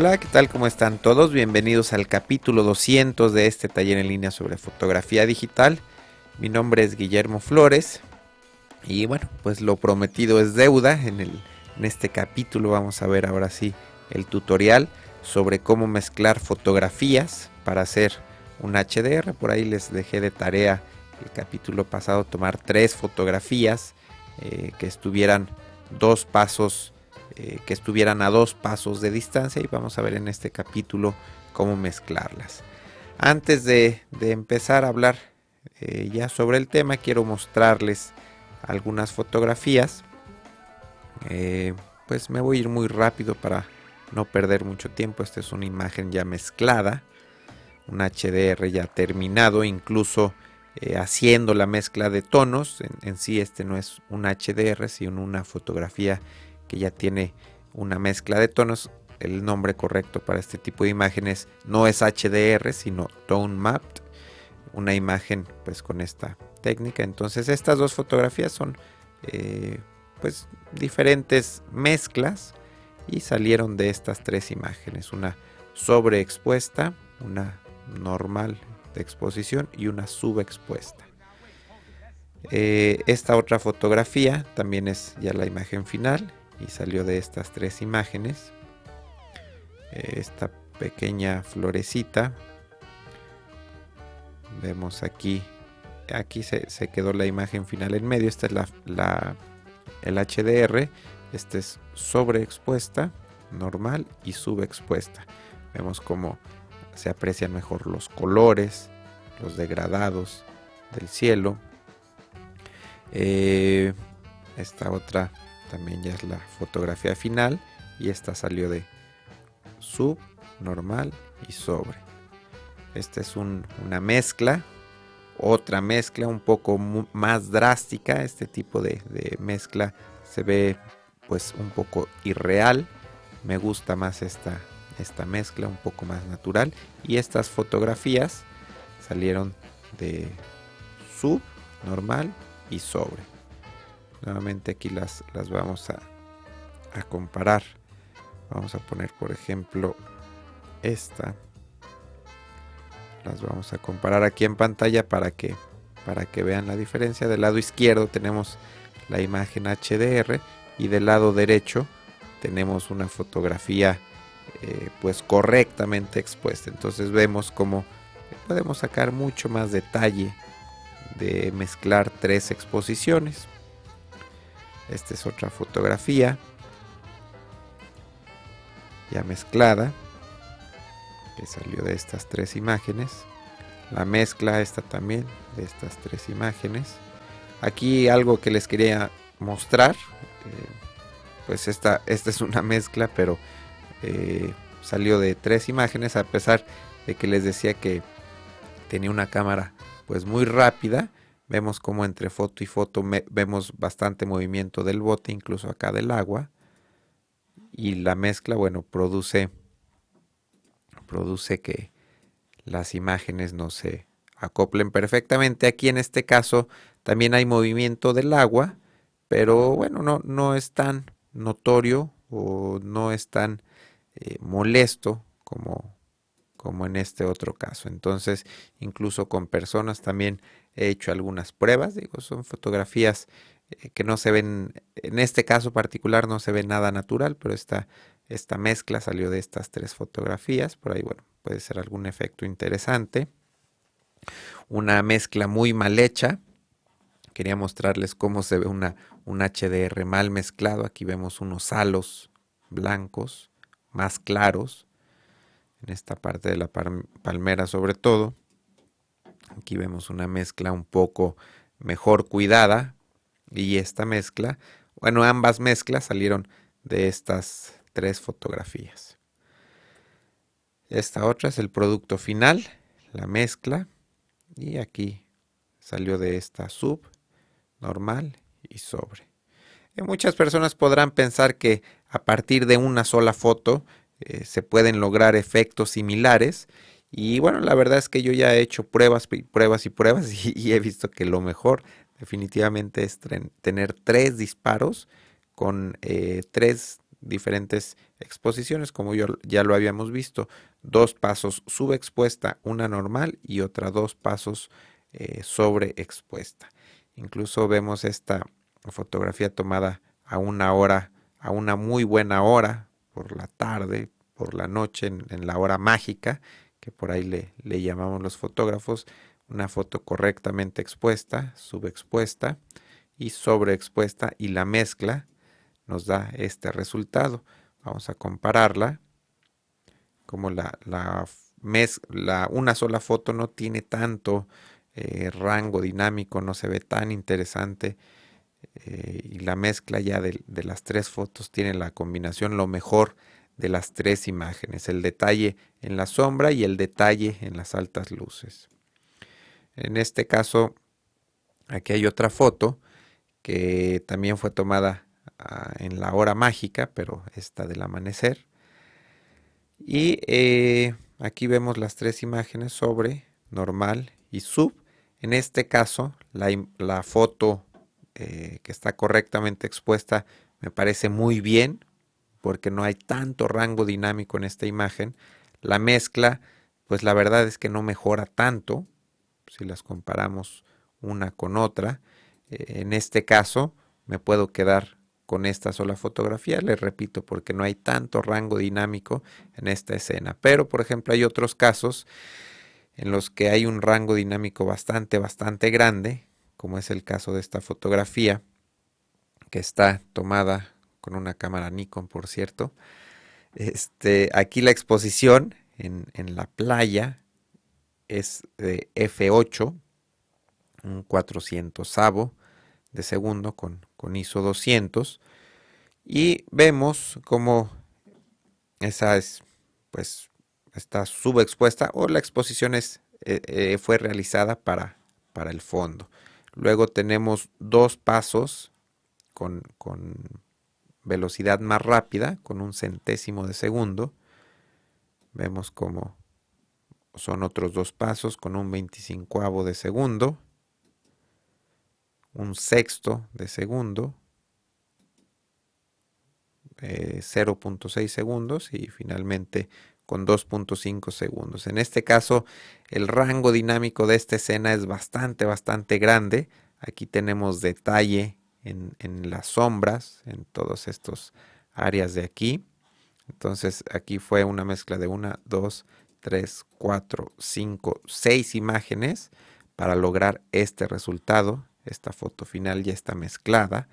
Hola, ¿qué tal? ¿Cómo están todos? Bienvenidos al capítulo 200 de este taller en línea sobre fotografía digital. Mi nombre es Guillermo Flores y bueno, pues lo prometido es deuda. En, el, en este capítulo vamos a ver ahora sí el tutorial sobre cómo mezclar fotografías para hacer un HDR. Por ahí les dejé de tarea el capítulo pasado tomar tres fotografías eh, que estuvieran dos pasos eh, que estuvieran a dos pasos de distancia y vamos a ver en este capítulo cómo mezclarlas. Antes de, empezar a hablar eh, ya sobre el tema, quiero mostrarles algunas fotografías. Eh, pues me voy a ir muy rápido para no perder mucho tiempo. Esta es una imagen ya mezclada, un HDR ya terminado, incluso haciendo la mezcla de tonos. En, en, sí este no es un HDR, sino una fotografía que ya tiene una mezcla de tonos. El nombre correcto para este tipo de imágenes no es HDR, sino Tone Mapped. Una imagen pues con esta técnica. Entonces estas dos fotografías son eh, pues diferentes mezclas y salieron de estas tres imágenes. Una sobreexpuesta, una normal de exposición y una subexpuesta. Eh, esta otra fotografía también es ya la imagen final y salió de estas tres imágenes. Esta pequeña florecita. Vemos aquí, aquí se, quedó la imagen final en medio. Esta es la, el HDR. Esta es sobreexpuesta, normal y subexpuesta. Vemos cómo se aprecian mejor los colores, los degradados del cielo. Eh, esta otra también ya es la fotografía final y esta salió de sub, normal y sobre. Esta es una mezcla, otra mezcla un poco más drástica. Este tipo de, mezcla se ve pues un poco irreal. Me gusta más esta, esta mezcla, un poco más natural. Y estas fotografías salieron de sub, normal y sobre. Nuevamente aquí las, las vamos a, comparar. Vamos a poner, por ejemplo, esta. Las vamos a comparar aquí en pantalla para que, para que vean la diferencia. Del lado izquierdo tenemos la imagen HDR y del lado derecho tenemos una fotografía eh, pues correctamente expuesta. Entonces vemos cómo podemos sacar mucho más detalle de mezclar tres exposiciones. Esta es otra fotografía ya mezclada que salió de estas tres imágenes. La mezcla esta también de estas tres imágenes. Aquí algo que les quería mostrar. Eh, pues esta, esta es una mezcla, pero eh, salió de tres imágenes a pesar de que les decía que tenía una cámara pues muy rápida Vemos como entre foto y foto vemos bastante movimiento del bote, incluso acá del agua. Y la mezcla, bueno, produce, produce que las imágenes no se acoplen perfectamente. Aquí en este caso también hay movimiento del agua, pero bueno, no, no es tan notorio o no es tan eh, molesto como, como en este otro caso. Entonces, incluso con personas también he hecho algunas pruebas, digo, son fotografías eh, que no se ven, en este caso particular no se ve nada natural, pero esta, esta mezcla salió de estas tres fotografías, por ahí, bueno, puede ser algún efecto interesante. Una mezcla muy mal hecha, quería mostrarles cómo se ve una, un HDR mal mezclado, aquí vemos unos halos blancos más claros, en esta parte de la palmera sobre todo. Aquí vemos una mezcla un poco mejor cuidada y esta mezcla, bueno, ambas mezclas salieron de estas tres fotografías. Esta otra es el producto final, la mezcla y aquí salió de esta sub, normal y sobre. Y muchas personas podrán pensar que a partir de una sola foto eh, se pueden lograr efectos similares y bueno, la verdad es que yo ya he hecho pruebas y pruebas y pruebas y, he visto que lo mejor definitivamente es tener tres disparos con eh, tres diferentes exposiciones, como yo, ya lo habíamos visto. Dos pasos subexpuesta, una normal y otra dos pasos eh, sobreexpuesta. Incluso vemos esta fotografía tomada a una hora, a una muy buena hora, por la tarde, por la noche, en, la hora mágica, que por ahí le, le llamamos los fotógrafos, una foto correctamente expuesta, subexpuesta y sobreexpuesta y la mezcla nos da este resultado. Vamos a compararla. Como la, la, la una sola foto no tiene tanto eh, rango dinámico, no se ve tan interesante. Eh, y la mezcla ya de, de, las tres fotos tiene la combinación, lo mejor de las tres imágenes, el detalle en la sombra y el detalle en las altas luces. En este caso, aquí hay otra foto que también fue tomada ah, en la hora mágica, pero esta del amanecer. Y eh, aquí vemos las tres imágenes sobre, normal y sub. En este caso, la, foto eh, que está correctamente expuesta me parece muy bien, porque no hay tanto rango dinámico en esta imagen. La mezcla, pues la verdad es que no mejora tanto, si las comparamos una con otra. Eh, en este caso me puedo quedar con esta sola fotografía, les repito, porque no hay tanto rango dinámico en esta escena. Pero, por ejemplo, hay otros casos en los que hay un rango dinámico bastante, bastante grande, como es el caso de esta fotografía, que está tomada con una cámara Nikon, por cierto. Este, aquí la exposición en, la playa es de F8, un 400 de segundo con, con ISO 200 y vemos como esa es pues está subexpuesta o la exposición es, eh, eh, fue realizada para, para el fondo. Luego tenemos dos pasos con, con velocidad más rápida, con un centésimo de segundo. Vemos como son otros dos pasos con un 25 de segundo, un sexto de segundo, 0.6 eh, segundos y finalmente con 2.5 segundos. En este caso, el rango dinámico de esta escena es bastante, bastante grande. Aquí tenemos detalle en, las sombras, en todas estas áreas de aquí. Entonces aquí fue una mezcla de una, dos, 3, 4, 5, 6 imágenes para lograr este resultado. Esta foto final ya está mezclada.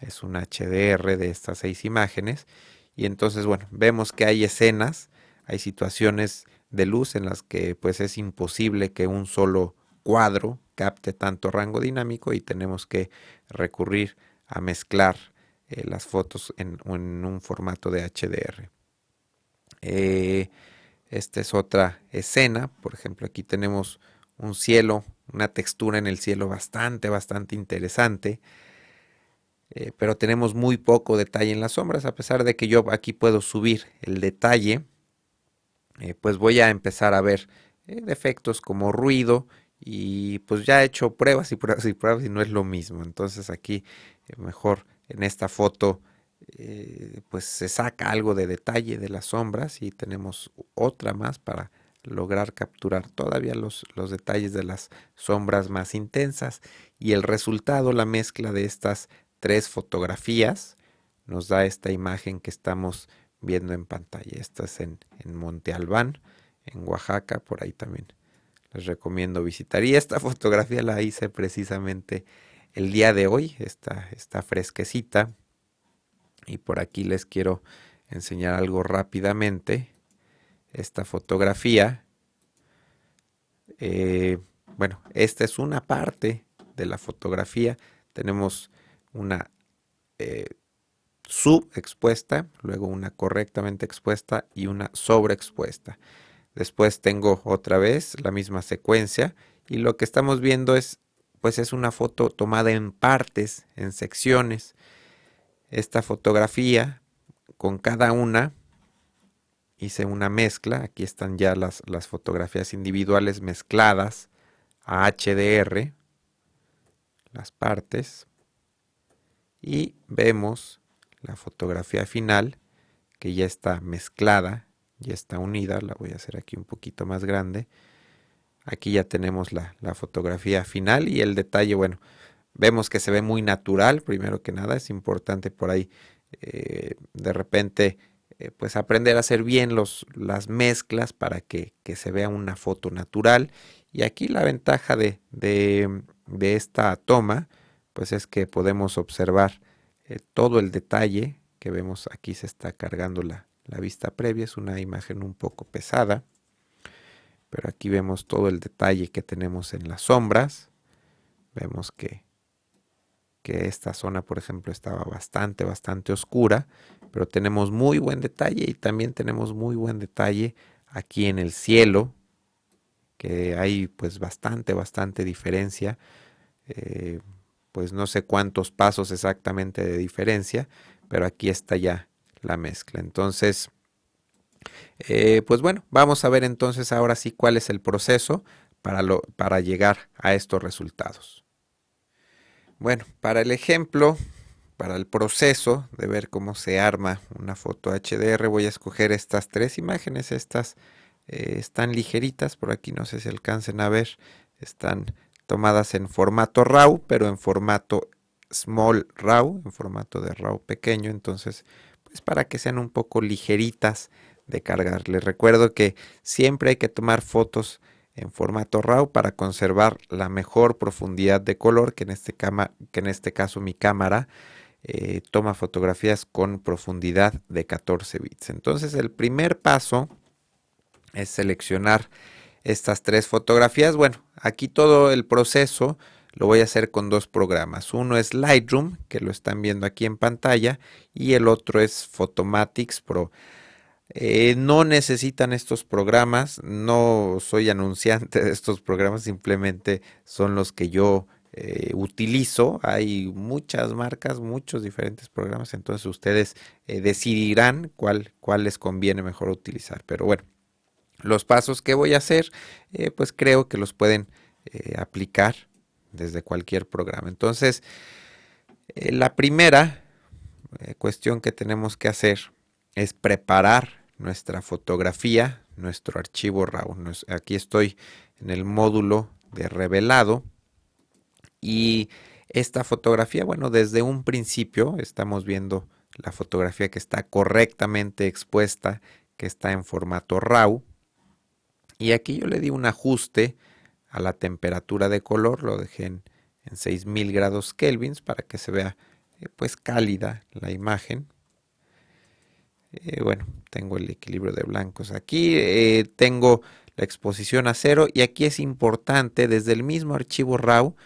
Es un HDR de estas seis imágenes. Y entonces, bueno, vemos que hay escenas, hay situaciones de luz en las que pues es imposible que un solo cuadro capte tanto rango dinámico y tenemos que recurrir a mezclar eh, las fotos en, un formato de HDR. Eh, esta es otra escena. Por ejemplo, aquí tenemos un cielo, una textura en el cielo bastante, bastante interesante. Eh, pero tenemos muy poco detalle en las sombras, a pesar de que yo aquí puedo subir el detalle, pues voy a empezar a ver defectos como ruido y pues ya he hecho pruebas y pruebas y pruebas y no es lo mismo. Entonces aquí mejor en esta foto eh, pues se saca algo de detalle de las sombras y tenemos otra más para lograr capturar todavía los, los detalles de las sombras más intensas y el resultado, la mezcla de estas tres fotografías nos da esta imagen que estamos viendo en pantalla. Esta es en, en Monte Albán, en Oaxaca, por ahí también recomiendo visitar. Y esta fotografía la hice precisamente el día de hoy, está, está fresquecita, y por aquí les quiero enseñar algo rápidamente. Esta fotografía. Eh, bueno, esta es una parte de la fotografía. Tenemos una eh, subexpuesta, luego una correctamente expuesta y una sobreexpuesta. Después tengo otra vez la misma secuencia y lo que estamos viendo es pues es una foto tomada en partes, en secciones. Esta fotografía con cada una hice una mezcla aquí están ya las, las fotografías individuales mezcladas a HDR las partes y vemos la fotografía final que ya está mezclada, ya está unida, la voy a hacer aquí un poquito más grande. Aquí ya tenemos la, fotografía final y el detalle, bueno, vemos que se ve muy natural, primero que nada, es importante por ahí eh, de repente eh, pues aprender a hacer bien los, las mezclas para que, se vea una foto natural. Y aquí la ventaja de, de, esta toma, pues es que podemos observar eh, todo el detalle que vemos aquí se está cargando la, la vista previa, es una imagen un poco pesada, pero aquí vemos todo el detalle que tenemos en las sombras, vemos que que esta zona, por ejemplo, estaba bastante, bastante oscura, pero tenemos muy buen detalle y también tenemos muy buen detalle aquí en el cielo, que hay pues bastante, bastante diferencia, eh, pues no sé cuántos pasos exactamente de diferencia, pero aquí está ya la mezcla. Entonces, eh, pues bueno, vamos a ver entonces ahora sí cuál es el proceso para, lo, para llegar a estos resultados. Bueno, para el ejemplo, para el proceso de ver cómo se arma una foto HDR, voy a escoger estas tres imágenes. Estas eh, están ligeritas, por aquí no sé si alcancen a ver, están tomadas en formato RAW, pero en formato Small RAW, en formato de RAW pequeño. Entonces, pues para que sean un poco ligeritas de cargar. Les recuerdo que siempre hay que tomar fotos en formato RAW para conservar la mejor profundidad de color, que en este, que en este caso mi cámara eh, toma fotografías con profundidad de 14 bits. Entonces el primer paso es seleccionar estas tres fotografías. Bueno, aquí todo el proceso lo voy a hacer con dos programas. Uno es Lightroom, que lo están viendo aquí en pantalla, y el otro es Photomatics Pro. Eh, no necesitan estos programas, no soy anunciante de estos programas, simplemente son los que yo eh, utilizo. Hay muchas marcas, muchos diferentes programas, entonces ustedes eh, decidirán cuál, cuál les conviene mejor utilizar. Pero bueno, los pasos que voy a hacer, pues creo que los pueden aplicar desde cualquier programa. Entonces, la primera cuestión que tenemos que hacer es preparar nuestra fotografía, nuestro archivo RAW. Aquí estoy en el módulo de revelado y esta fotografía, bueno, desde un principio estamos viendo la fotografía que está correctamente expuesta, que está en formato RAW. Y aquí yo le di un ajuste a la temperatura de color, lo dejé en, en 6000 grados kelvins para que se vea eh, pues cálida la imagen. Eh, bueno, tengo el equilibrio de blancos aquí, eh, tengo la exposición a cero y aquí es importante desde el mismo archivo RAW,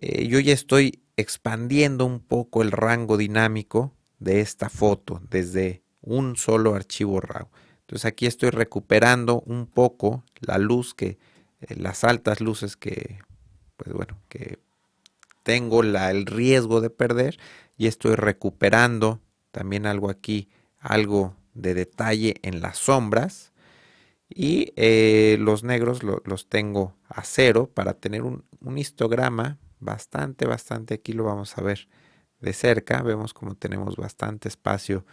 yo ya estoy expandiendo un poco el rango dinámico de esta foto desde un solo archivo RAW. Entonces aquí estoy recuperando un poco la luz que, las altas luces que, pues bueno, que tengo el riesgo de perder y estoy recuperando también algo aquí algo de detalle en las sombras. Y eh, los negros los tengo a cero para tener un, histograma bastante, bastante, aquí lo vamos a ver de cerca, vemos como tenemos bastante espacio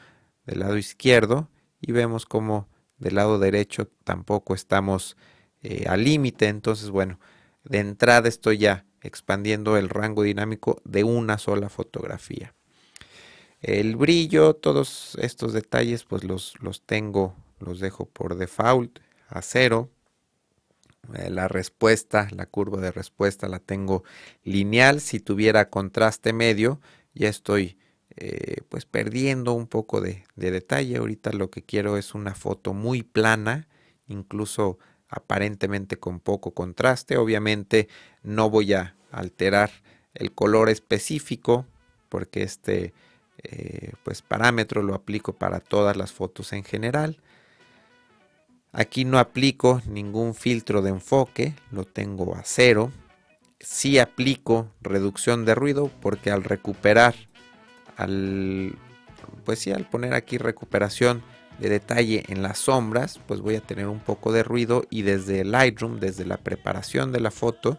del lado izquierdo y vemos como del lado derecho tampoco estamos eh, al límite, entonces bueno, de entrada estoy ya expandiendo el rango dinámico de una sola fotografía. El brillo, todos estos detalles pues los, los tengo, los dejo por default a cero. Eh, la respuesta, la curva de respuesta la tengo lineal. Si tuviera contraste medio, ya estoy eh, pues perdiendo un poco de, de, detalle. Ahorita lo que quiero es una foto muy plana, incluso aparentemente con poco contraste. Obviamente no voy a alterar el color específico porque este eh, pues parámetro lo aplico para todas las fotos en general. Aquí no aplico ningún filtro de enfoque, lo tengo a cero. Sí aplico reducción de ruido porque al recuperar, al, pues sí, al poner aquí recuperación de detalle en las sombras, pues voy a tener un poco de ruido y desde Lightroom, desde la preparación de la foto,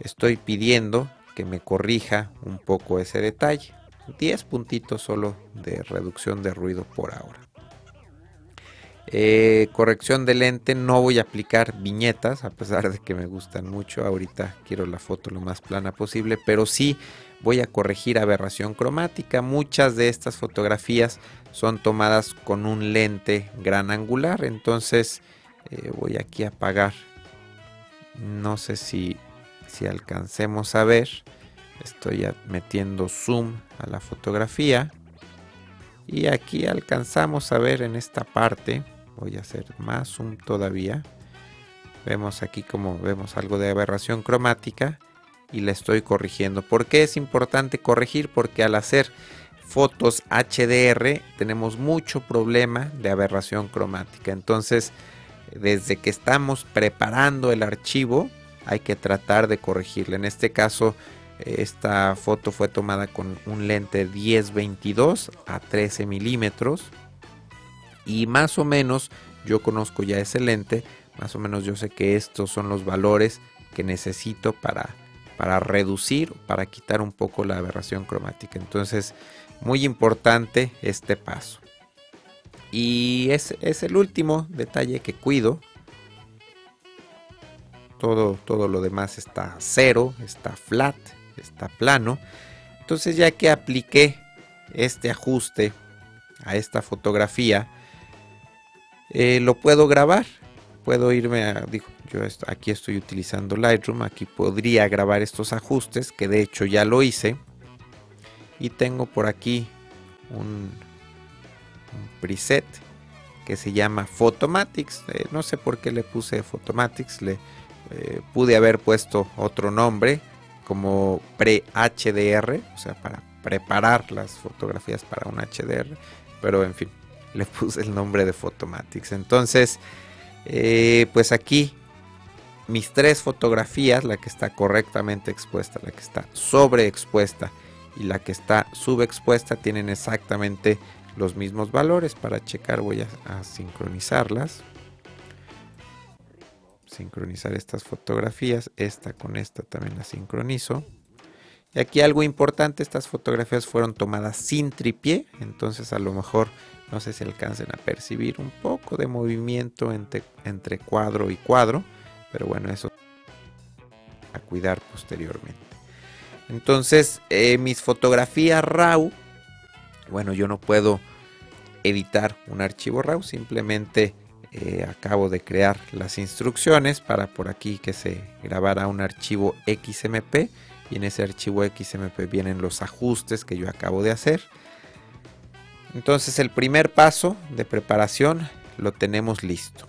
estoy pidiendo que me corrija un poco ese detalle. 10 puntitos solo de reducción de ruido por ahora. Eh, corrección de lente, no voy a aplicar viñetas, a pesar de que me gustan mucho. Ahorita quiero la foto lo más plana posible, pero sí voy a corregir aberración cromática. Muchas de estas fotografías son tomadas con un lente gran angular, entonces eh, voy aquí a apagar. No sé si, si alcancemos a ver. Estoy metiendo zoom a la fotografía. Y aquí alcanzamos a ver en esta parte. Voy a hacer más zoom todavía. Vemos aquí como vemos algo de aberración cromática y la estoy corrigiendo. ¿Por qué es importante corregir? Porque al hacer fotos HDR tenemos mucho problema de aberración cromática. Entonces, desde que estamos preparando el archivo, hay que tratar de corregirla. En este caso, esta foto fue tomada con un lente 10-22 a 13 milímetros. Y más o menos, yo conozco ya ese lente. Más o menos yo sé que estos son los valores que necesito para, para reducir, para quitar un poco la aberración cromática. Entonces, muy importante este paso. Y es, es el último detalle que cuido. Todo, todo lo demás está cero, está flat, está plano. Entonces ya que apliqué este ajuste a esta fotografía, eh, lo puedo grabar. Puedo irme a, digo, yo aquí estoy utilizando Lightroom, aquí podría grabar estos ajustes, que de hecho ya lo hice. Y tengo por aquí un, preset que se llama Photomatics. Eh, no sé por qué le puse Photomatics, le eh, pude haber puesto otro nombre como pre-HDR, o sea, para preparar las fotografías para un HDR, pero en fin, le puse el nombre de Photomatics. Entonces, eh, pues aquí mis tres fotografías, la que está correctamente expuesta, la que está sobreexpuesta y la que está subexpuesta, tienen exactamente los mismos valores. Para checar voy a sincronizarlas sincronizar estas fotografías. Esta con esta también la sincronizo. Y aquí algo importante, estas fotografías fueron tomadas sin tripié, entonces a lo mejor no sé si alcancen a percibir un poco de movimiento entre, entre cuadro y cuadro, pero bueno, eso a cuidar posteriormente. Entonces, eh, mis fotografías RAW, bueno, yo no puedo editar un archivo RAW, simplemente eh, acabo de crear las instrucciones para por aquí que se grabara un archivo XMP y en ese archivo XMP vienen los ajustes que yo acabo de hacer. Entonces el primer paso de preparación lo tenemos listo.